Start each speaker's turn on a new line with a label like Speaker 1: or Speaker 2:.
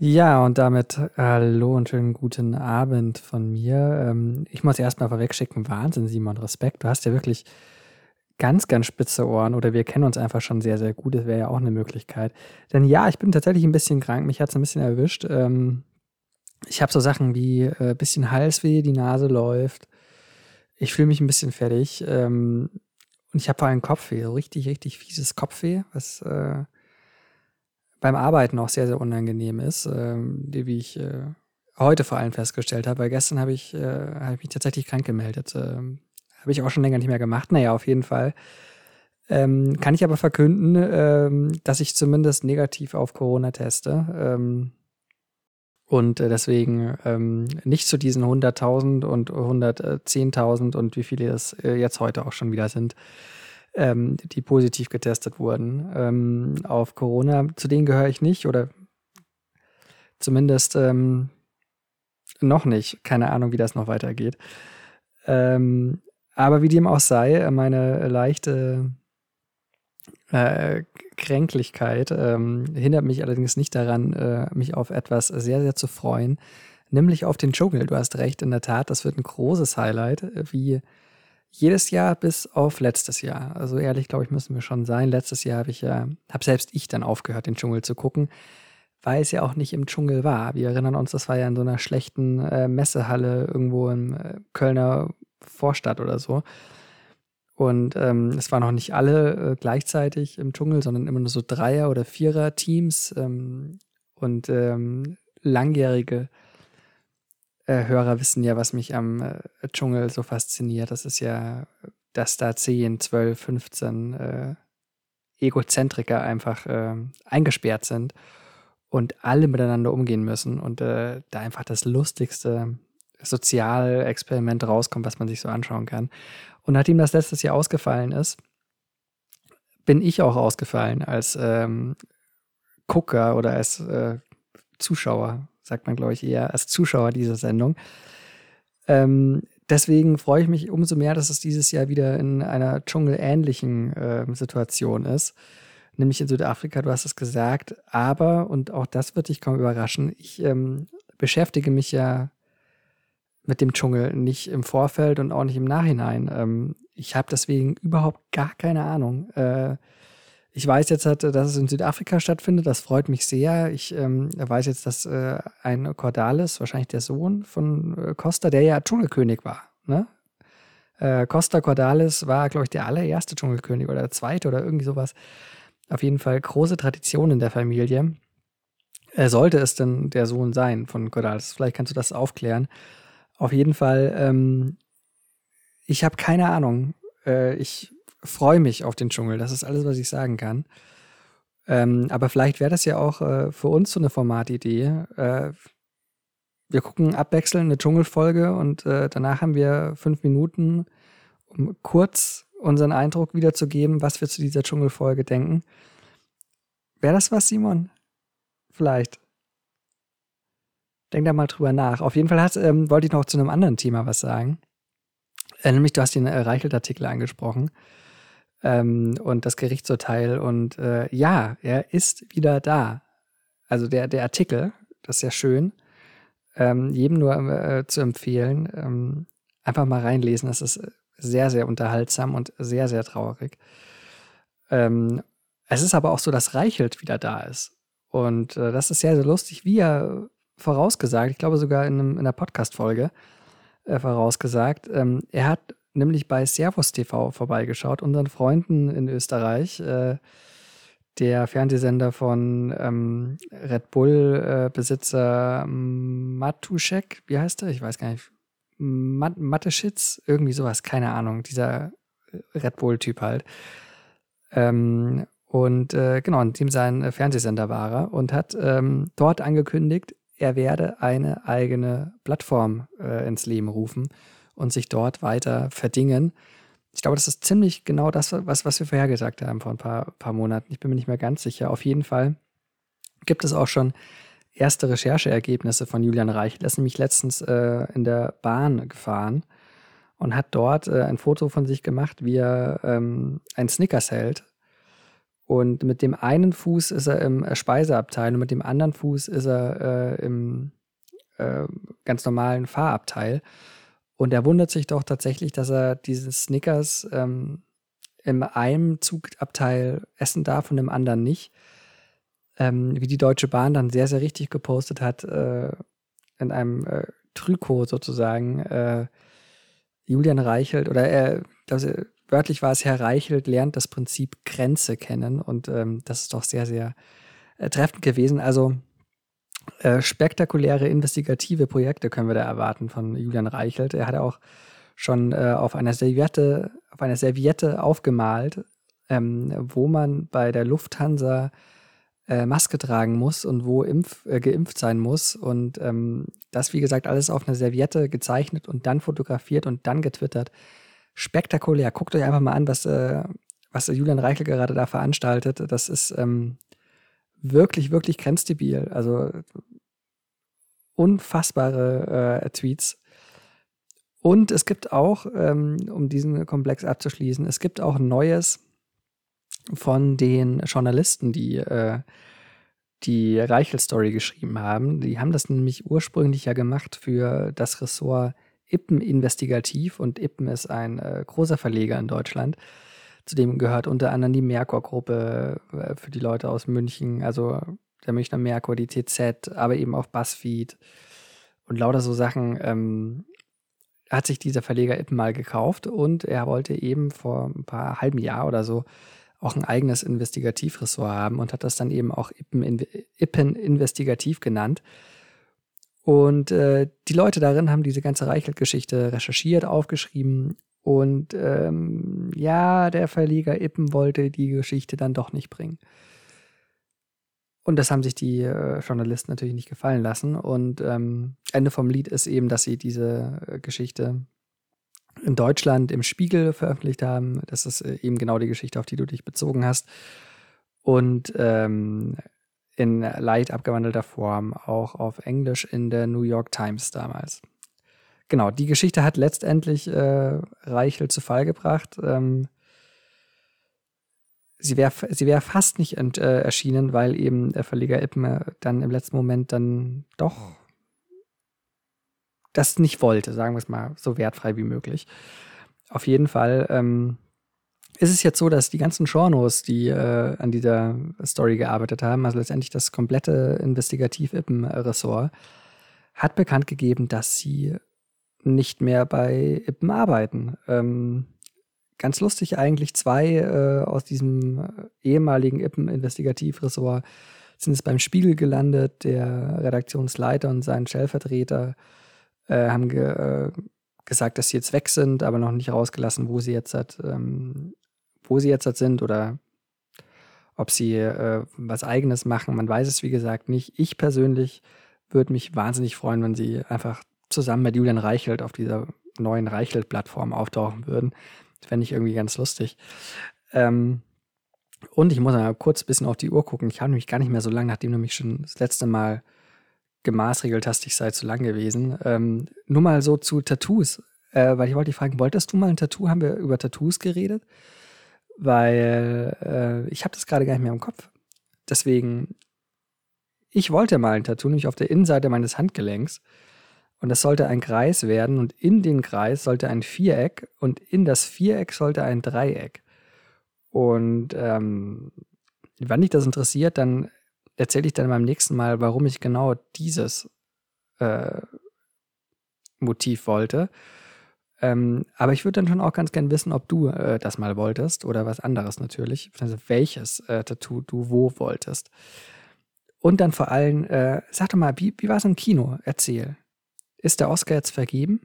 Speaker 1: Ja, und damit hallo und schönen guten Abend von mir. Ähm, ich muss erstmal vorwegschicken, Wahnsinn, Simon, Respekt. Du hast ja wirklich ganz, ganz spitze Ohren oder wir kennen uns einfach schon sehr, sehr gut. Das wäre ja auch eine Möglichkeit. Denn ja, ich bin tatsächlich ein bisschen krank. Mich hat es ein bisschen erwischt. Ähm, ich habe so Sachen wie ein äh, bisschen Halsweh, die Nase läuft. Ich fühle mich ein bisschen fertig. Ähm, und ich habe vor allem Kopfweh, so richtig, richtig fieses Kopfweh, was äh, beim Arbeiten auch sehr, sehr unangenehm ist, ähm, wie ich äh, heute vor allem festgestellt habe. Weil gestern habe ich, äh, hab ich mich tatsächlich krank gemeldet. Ähm, habe ich auch schon länger nicht mehr gemacht. Naja, auf jeden Fall. Ähm, kann ich aber verkünden, ähm, dass ich zumindest negativ auf Corona teste. Ähm, und äh, deswegen ähm, nicht zu diesen 100.000 und 110.000 und wie viele es äh, jetzt heute auch schon wieder sind, ähm, die positiv getestet wurden ähm, auf Corona. Zu denen gehöre ich nicht oder zumindest ähm, noch nicht. Keine Ahnung, wie das noch weitergeht. Ähm, aber wie dem auch sei, meine leichte äh, Kränklichkeit ähm, hindert mich allerdings nicht daran, äh, mich auf etwas sehr, sehr zu freuen, nämlich auf den Dschungel. Du hast recht, in der Tat, das wird ein großes Highlight, wie jedes Jahr bis auf letztes Jahr. Also ehrlich, glaube ich, müssen wir schon sein. Letztes Jahr habe ich ja, habe selbst ich dann aufgehört, den Dschungel zu gucken, weil es ja auch nicht im Dschungel war. Wir erinnern uns, das war ja in so einer schlechten äh, Messehalle irgendwo im äh, Kölner Vorstadt oder so. Und ähm, es waren noch nicht alle äh, gleichzeitig im Dschungel, sondern immer nur so Dreier- oder Vierer-Teams ähm, und ähm, langjährige äh, Hörer wissen ja, was mich am äh, Dschungel so fasziniert. Das ist ja, dass da 10, 12, 15 äh, Egozentriker einfach äh, eingesperrt sind und alle miteinander umgehen müssen und äh, da einfach das lustigste Sozialexperiment rauskommt, was man sich so anschauen kann. Und nachdem das letztes Jahr ausgefallen ist, bin ich auch ausgefallen als ähm, Gucker oder als äh, Zuschauer sagt man, glaube ich, eher als Zuschauer dieser Sendung. Ähm, deswegen freue ich mich umso mehr, dass es dieses Jahr wieder in einer dschungelähnlichen äh, Situation ist. Nämlich in Südafrika, du hast es gesagt. Aber, und auch das wird dich kaum überraschen, ich ähm, beschäftige mich ja mit dem Dschungel nicht im Vorfeld und auch nicht im Nachhinein. Ähm, ich habe deswegen überhaupt gar keine Ahnung. Äh, ich weiß jetzt, dass es in Südafrika stattfindet. Das freut mich sehr. Ich ähm, weiß jetzt, dass äh, ein Cordalis, wahrscheinlich der Sohn von äh, Costa, der ja Dschungelkönig war. Ne? Äh, Costa Cordalis war, glaube ich, der allererste Dschungelkönig oder der zweite oder irgendwie sowas. Auf jeden Fall große Tradition in der Familie. Äh, sollte es denn der Sohn sein von Cordalis? Vielleicht kannst du das aufklären. Auf jeden Fall, ähm, ich habe keine Ahnung. Äh, ich freue mich auf den Dschungel. Das ist alles, was ich sagen kann. Ähm, aber vielleicht wäre das ja auch äh, für uns so eine Formatidee. Äh, wir gucken abwechselnd eine Dschungelfolge und äh, danach haben wir fünf Minuten, um kurz unseren Eindruck wiederzugeben, was wir zu dieser Dschungelfolge denken. Wäre das was, Simon? Vielleicht. Denk da mal drüber nach. Auf jeden Fall hat, ähm, wollte ich noch zu einem anderen Thema was sagen. Äh, nämlich, du hast den äh, Reichelt-Artikel angesprochen ähm, und das Gerichtsurteil. Und äh, ja, er ist wieder da. Also der, der Artikel, das ist ja schön, ähm, jedem nur äh, zu empfehlen. Ähm, einfach mal reinlesen. Das ist sehr, sehr unterhaltsam und sehr, sehr traurig. Ähm, es ist aber auch so, dass Reichelt wieder da ist. Und äh, das ist sehr, sehr lustig, wie er vorausgesagt, ich glaube sogar in, einem, in einer Podcast-Folge äh, vorausgesagt, ähm, er hat nämlich bei Servus TV vorbeigeschaut, unseren Freunden in Österreich. Äh, der Fernsehsender von ähm, Red Bull-Besitzer äh, Matuschek, wie heißt er? Ich weiß gar nicht. Mat Mateschitz, irgendwie sowas, keine Ahnung. Dieser Red Bull-Typ halt. Ähm, und äh, genau, in dem sein Fernsehsender war er und hat ähm, dort angekündigt, er werde eine eigene Plattform äh, ins Leben rufen und sich dort weiter verdingen. Ich glaube, das ist ziemlich genau das, was, was wir vorhergesagt haben vor ein paar, paar Monaten. Ich bin mir nicht mehr ganz sicher. Auf jeden Fall gibt es auch schon erste Rechercheergebnisse von Julian Reich. Er ist nämlich letztens äh, in der Bahn gefahren und hat dort äh, ein Foto von sich gemacht, wie er ähm, ein Snickers hält Und mit dem einen Fuß ist er im Speiseabteil und mit dem anderen Fuß ist er äh, im äh, ganz normalen Fahrabteil. Und er wundert sich doch tatsächlich, dass er diese Snickers ähm, in einem Zugabteil essen darf und im anderen nicht. Ähm, wie die Deutsche Bahn dann sehr, sehr richtig gepostet hat, äh, in einem äh, Trikot sozusagen, äh, Julian Reichelt oder er, das, wörtlich war es, Herr Reichelt lernt das Prinzip Grenze kennen und ähm, das ist doch sehr, sehr äh, treffend gewesen. Also äh, spektakuläre investigative Projekte können wir da erwarten von Julian Reichelt. Er hat auch schon äh, auf einer Serviette, auf einer Serviette aufgemalt, ähm, wo man bei der Lufthansa äh, Maske tragen muss und wo impf, äh, geimpft sein muss. Und ähm, das, wie gesagt, alles auf einer Serviette gezeichnet und dann fotografiert und dann getwittert. Spektakulär. Guckt euch einfach mal an, was, äh, was Julian Reichel gerade da veranstaltet. Das ist ähm, wirklich, wirklich grenzdebil. Also unfassbare äh, Tweets. Und es gibt auch, ähm, um diesen Komplex abzuschließen, es gibt auch Neues von den Journalisten, die äh, die Reichel-Story geschrieben haben. Die haben das nämlich ursprünglich ja gemacht für das Ressort Ippen Investigativ und Ippen ist ein äh, großer Verleger in Deutschland. Zudem gehört unter anderem die Merkur-Gruppe äh, für die Leute aus München, also der Münchner Merkur, die TZ, aber eben auch Buzzfeed und lauter so Sachen. Ähm, hat sich dieser Verleger Ippen mal gekauft und er wollte eben vor ein paar halben Jahr oder so auch ein eigenes Investigativressort haben und hat das dann eben auch Ippen, Ippen Investigativ genannt. Und äh, die Leute darin haben diese ganze Reichelt-Geschichte recherchiert, aufgeschrieben und ähm, ja, der Verleger Ippen wollte die Geschichte dann doch nicht bringen. Und das haben sich die äh, Journalisten natürlich nicht gefallen lassen. Und ähm, Ende vom Lied ist eben, dass sie diese äh, Geschichte in Deutschland im Spiegel veröffentlicht haben. Das ist äh, eben genau die Geschichte, auf die du dich bezogen hast. Und ähm, in leicht abgewandelter Form auch auf Englisch in der New York Times damals genau, die Geschichte hat letztendlich äh, Reichel zu Fall gebracht. Ähm, sie wäre sie wär fast nicht ent, äh, erschienen, weil eben der Verleger Ippen dann im letzten Moment dann doch das nicht wollte, sagen wir es mal so wertfrei wie möglich. Auf jeden Fall ähm, ist es jetzt so, dass die ganzen Journos, die äh, an dieser Story gearbeitet haben, also letztendlich das komplette Investigativ-Ippen-Ressort, hat bekannt gegeben, dass sie nicht mehr bei Ippen arbeiten. Ähm, ganz lustig eigentlich, zwei äh, aus diesem äh, ehemaligen Ippen-Investigativressort sind es beim Spiegel gelandet. Der Redaktionsleiter und sein Stellvertreter äh, haben ge äh, gesagt, dass sie jetzt weg sind, aber noch nicht rausgelassen, wo sie jetzt hat, ähm, wo sie jetzt hat sind oder ob sie äh, was Eigenes machen. Man weiß es, wie gesagt, nicht. Ich persönlich würde mich wahnsinnig freuen, wenn sie einfach zusammen mit Julian Reichelt auf dieser neuen Reichelt-Plattform auftauchen würden. Das fände ich irgendwie ganz lustig. Ähm, und ich muss mal kurz ein bisschen auf die Uhr gucken. Ich habe nämlich gar nicht mehr so lange, nachdem du mich schon das letzte Mal gemaßregelt hast, ich sei zu lang gewesen. Ähm, nur mal so zu Tattoos, äh, weil ich wollte dich fragen, wolltest du mal ein Tattoo? Haben wir über Tattoos geredet? Weil äh, ich habe das gerade gar nicht mehr im Kopf. Deswegen, ich wollte mal ein Tattoo, nämlich auf der Innenseite meines Handgelenks. Und das sollte ein Kreis werden und in den Kreis sollte ein Viereck und in das Viereck sollte ein Dreieck. Und ähm, wenn dich das interessiert, dann erzähle ich dann beim nächsten Mal, warum ich genau dieses äh, Motiv wollte. Ähm, aber ich würde dann schon auch ganz gern wissen, ob du äh, das mal wolltest oder was anderes natürlich. Also welches äh, Tattoo du wo wolltest. Und dann vor allem, äh, sag doch mal, wie, wie war es im Kino? Erzähl. Ist der Oscar jetzt vergeben?